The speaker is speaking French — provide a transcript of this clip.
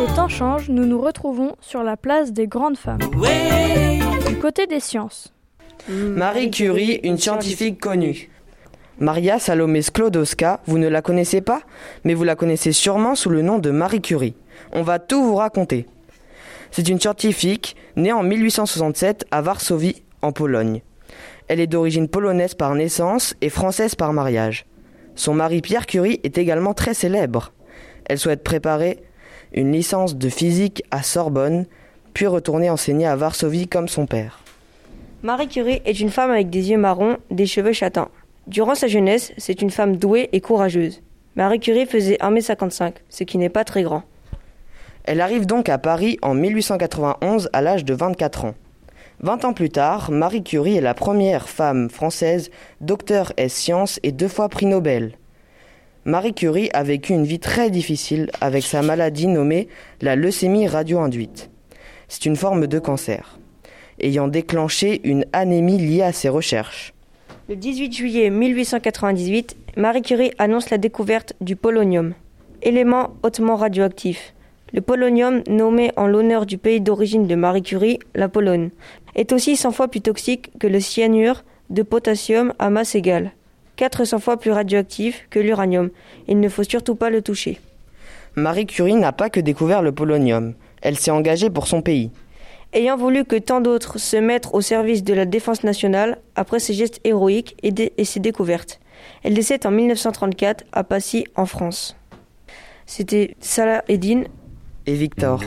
Les temps changent, nous nous retrouvons sur la place des grandes femmes. Du côté des sciences. Marie Curie, une scientifique connue. Maria Salomé Sklodowska, vous ne la connaissez pas, mais vous la connaissez sûrement sous le nom de Marie Curie. On va tout vous raconter. C'est une scientifique née en 1867 à Varsovie, en Pologne. Elle est d'origine polonaise par naissance et française par mariage. Son mari Pierre Curie est également très célèbre. Elle souhaite préparer une licence de physique à Sorbonne, puis retourner enseigner à Varsovie comme son père. Marie Curie est une femme avec des yeux marrons, des cheveux châtains. Durant sa jeunesse, c'est une femme douée et courageuse. Marie Curie faisait 1m55, ce qui n'est pas très grand. Elle arrive donc à Paris en 1891 à l'âge de 24 ans. Vingt ans plus tard, Marie Curie est la première femme française docteur S sciences et deux fois prix Nobel. Marie Curie a vécu une vie très difficile avec sa maladie nommée la leucémie radio-induite. C'est une forme de cancer, ayant déclenché une anémie liée à ses recherches. Le 18 juillet 1898, Marie Curie annonce la découverte du polonium, élément hautement radioactif. Le polonium, nommé en l'honneur du pays d'origine de Marie Curie, la Pologne, est aussi 100 fois plus toxique que le cyanure de potassium à masse égale, 400 fois plus radioactif que l'uranium. Il ne faut surtout pas le toucher. Marie Curie n'a pas que découvert le polonium, elle s'est engagée pour son pays. Ayant voulu que tant d'autres se mettent au service de la défense nationale après ses gestes héroïques et, et ses découvertes, elle décède en 1934 à Passy, en France. C'était Salah Eddin et Victor.